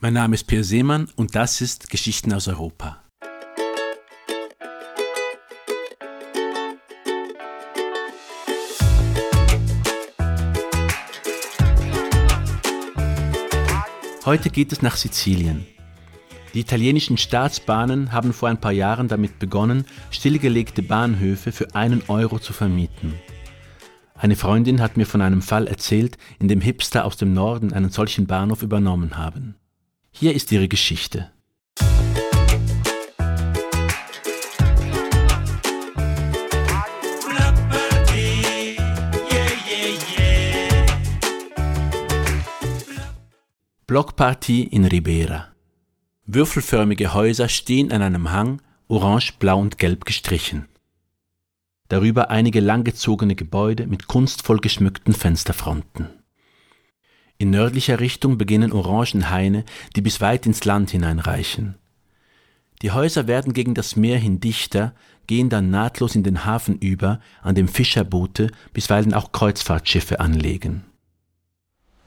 Mein Name ist Peer Seemann und das ist Geschichten aus Europa. Heute geht es nach Sizilien. Die italienischen Staatsbahnen haben vor ein paar Jahren damit begonnen, stillgelegte Bahnhöfe für einen Euro zu vermieten. Eine Freundin hat mir von einem Fall erzählt, in dem Hipster aus dem Norden einen solchen Bahnhof übernommen haben. Hier ist ihre Geschichte. Blockpartie in Ribera. Würfelförmige Häuser stehen an einem Hang, orange, blau und gelb gestrichen. Darüber einige langgezogene Gebäude mit kunstvoll geschmückten Fensterfronten. In nördlicher Richtung beginnen Orangenhaine, die bis weit ins Land hineinreichen. Die Häuser werden gegen das Meer hin dichter, gehen dann nahtlos in den Hafen über, an dem Fischerboote, bisweilen auch Kreuzfahrtschiffe anlegen.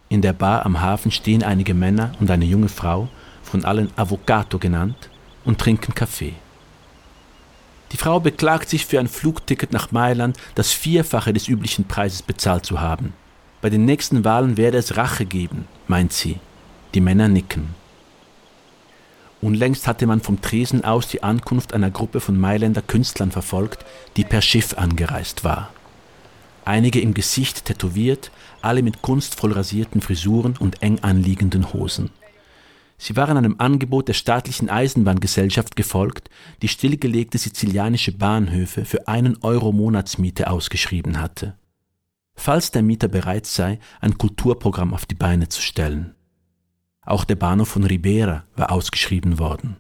In der Bar am Hafen stehen einige Männer und eine junge Frau, von allen Avocado genannt, und trinken Kaffee. Die Frau beklagt sich für ein Flugticket nach Mailand, das Vierfache des üblichen Preises bezahlt zu haben. Bei den nächsten Wahlen werde es Rache geben, meint sie. Die Männer nicken. Unlängst hatte man vom Tresen aus die Ankunft einer Gruppe von Mailänder Künstlern verfolgt, die per Schiff angereist war. Einige im Gesicht tätowiert, alle mit kunstvoll rasierten Frisuren und eng anliegenden Hosen. Sie waren einem Angebot der staatlichen Eisenbahngesellschaft gefolgt, die stillgelegte sizilianische Bahnhöfe für einen Euro Monatsmiete ausgeschrieben hatte. Falls der Mieter bereit sei, ein Kulturprogramm auf die Beine zu stellen. Auch der Bahnhof von Ribera war ausgeschrieben worden.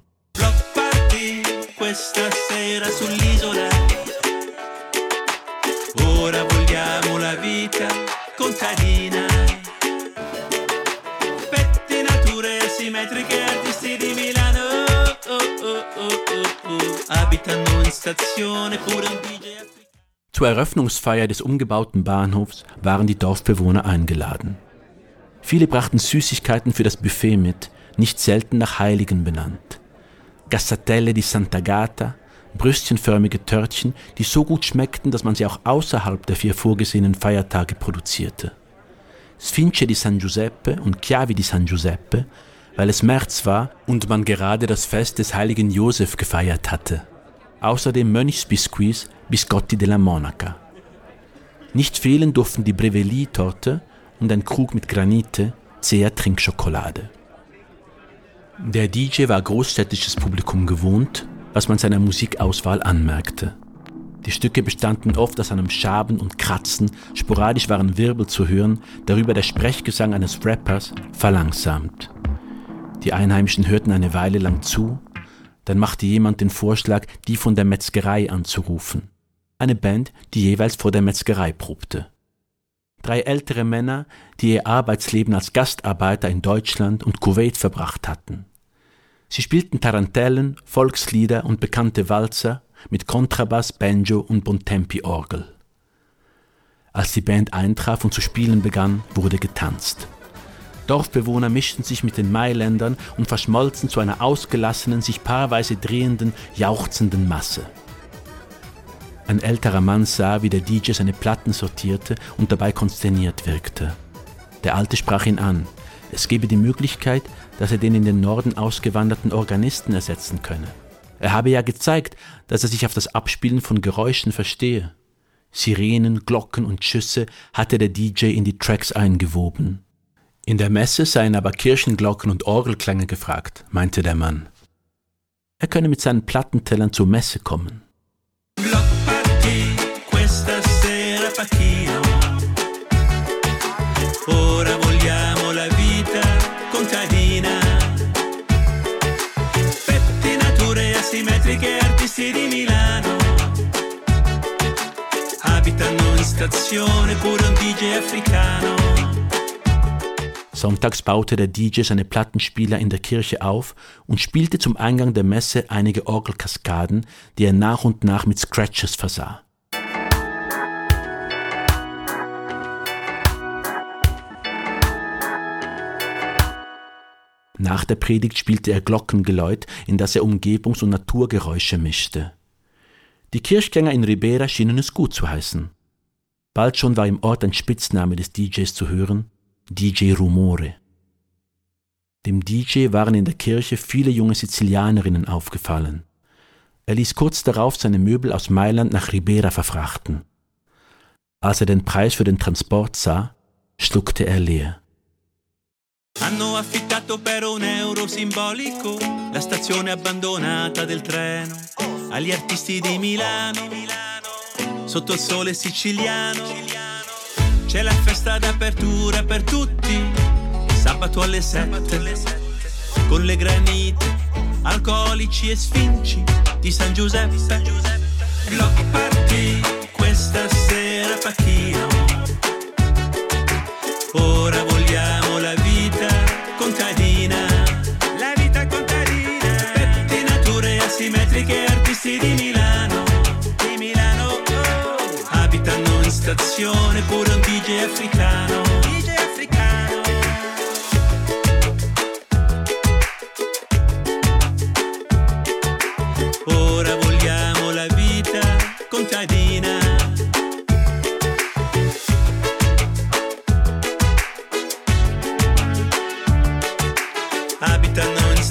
Abitano in stazione pure un DJ Zur Eröffnungsfeier des umgebauten Bahnhofs waren die Dorfbewohner eingeladen. Viele brachten Süßigkeiten für das Buffet mit, nicht selten nach Heiligen benannt. Gassatelle di Sant'Agata, brüstchenförmige Törtchen, die so gut schmeckten, dass man sie auch außerhalb der vier vorgesehenen Feiertage produzierte. Sfince di San Giuseppe und Chiavi di San Giuseppe, weil es März war und man gerade das Fest des heiligen Josef gefeiert hatte. Außerdem Mönchsbiskuits, Biscotti della Monaca. Nicht fehlen durften die Breveli-Torte und ein Krug mit Granite, zäher Trinkschokolade. Der DJ war großstädtisches Publikum gewohnt was man seiner Musikauswahl anmerkte. Die Stücke bestanden oft aus einem Schaben und Kratzen, sporadisch waren Wirbel zu hören, darüber der Sprechgesang eines Rappers, verlangsamt. Die Einheimischen hörten eine Weile lang zu, dann machte jemand den Vorschlag, die von der Metzgerei anzurufen. Eine Band, die jeweils vor der Metzgerei probte. Drei ältere Männer, die ihr Arbeitsleben als Gastarbeiter in Deutschland und Kuwait verbracht hatten. Sie spielten Tarantellen, Volkslieder und bekannte Walzer mit Kontrabass, Banjo und Bontempi-Orgel. Als die Band eintraf und zu spielen begann, wurde getanzt. Dorfbewohner mischten sich mit den Mailändern und verschmolzen zu einer ausgelassenen, sich paarweise drehenden, jauchzenden Masse. Ein älterer Mann sah, wie der DJ seine Platten sortierte und dabei konsterniert wirkte. Der Alte sprach ihn an. Es gebe die Möglichkeit, dass er den in den Norden ausgewanderten Organisten ersetzen könne. Er habe ja gezeigt, dass er sich auf das Abspielen von Geräuschen verstehe. Sirenen, Glocken und Schüsse hatte der DJ in die Tracks eingewoben. In der Messe seien aber Kirchenglocken und Orgelklänge gefragt, meinte der Mann. Er könne mit seinen Plattentellern zur Messe kommen. Milano. Abitano in stazione pure un DJ africano. Sonntags baute der DJ seine Plattenspieler in der Kirche auf und spielte zum Eingang der Messe einige Orgelkaskaden, die er nach und nach mit Scratches versah. Nach der Predigt spielte er Glockengeläut, in das er Umgebungs- und Naturgeräusche mischte. Die Kirchgänger in Ribera schienen es gut zu heißen. Bald schon war im Ort ein Spitzname des DJs zu hören, DJ Rumore. Dem DJ waren in der Kirche viele junge Sizilianerinnen aufgefallen. Er ließ kurz darauf seine Möbel aus Mailand nach Ribera verfrachten. Als er den Preis für den Transport sah, schluckte er leer. Hanno affittato per un euro simbolico la stazione abbandonata del treno agli artisti di Milano, sotto il sole siciliano. C'è la festa d'apertura per tutti, sabato alle sette, con le granite, alcolici e sfinci di San Giuseppe. Block party questa sera Pachino. Ora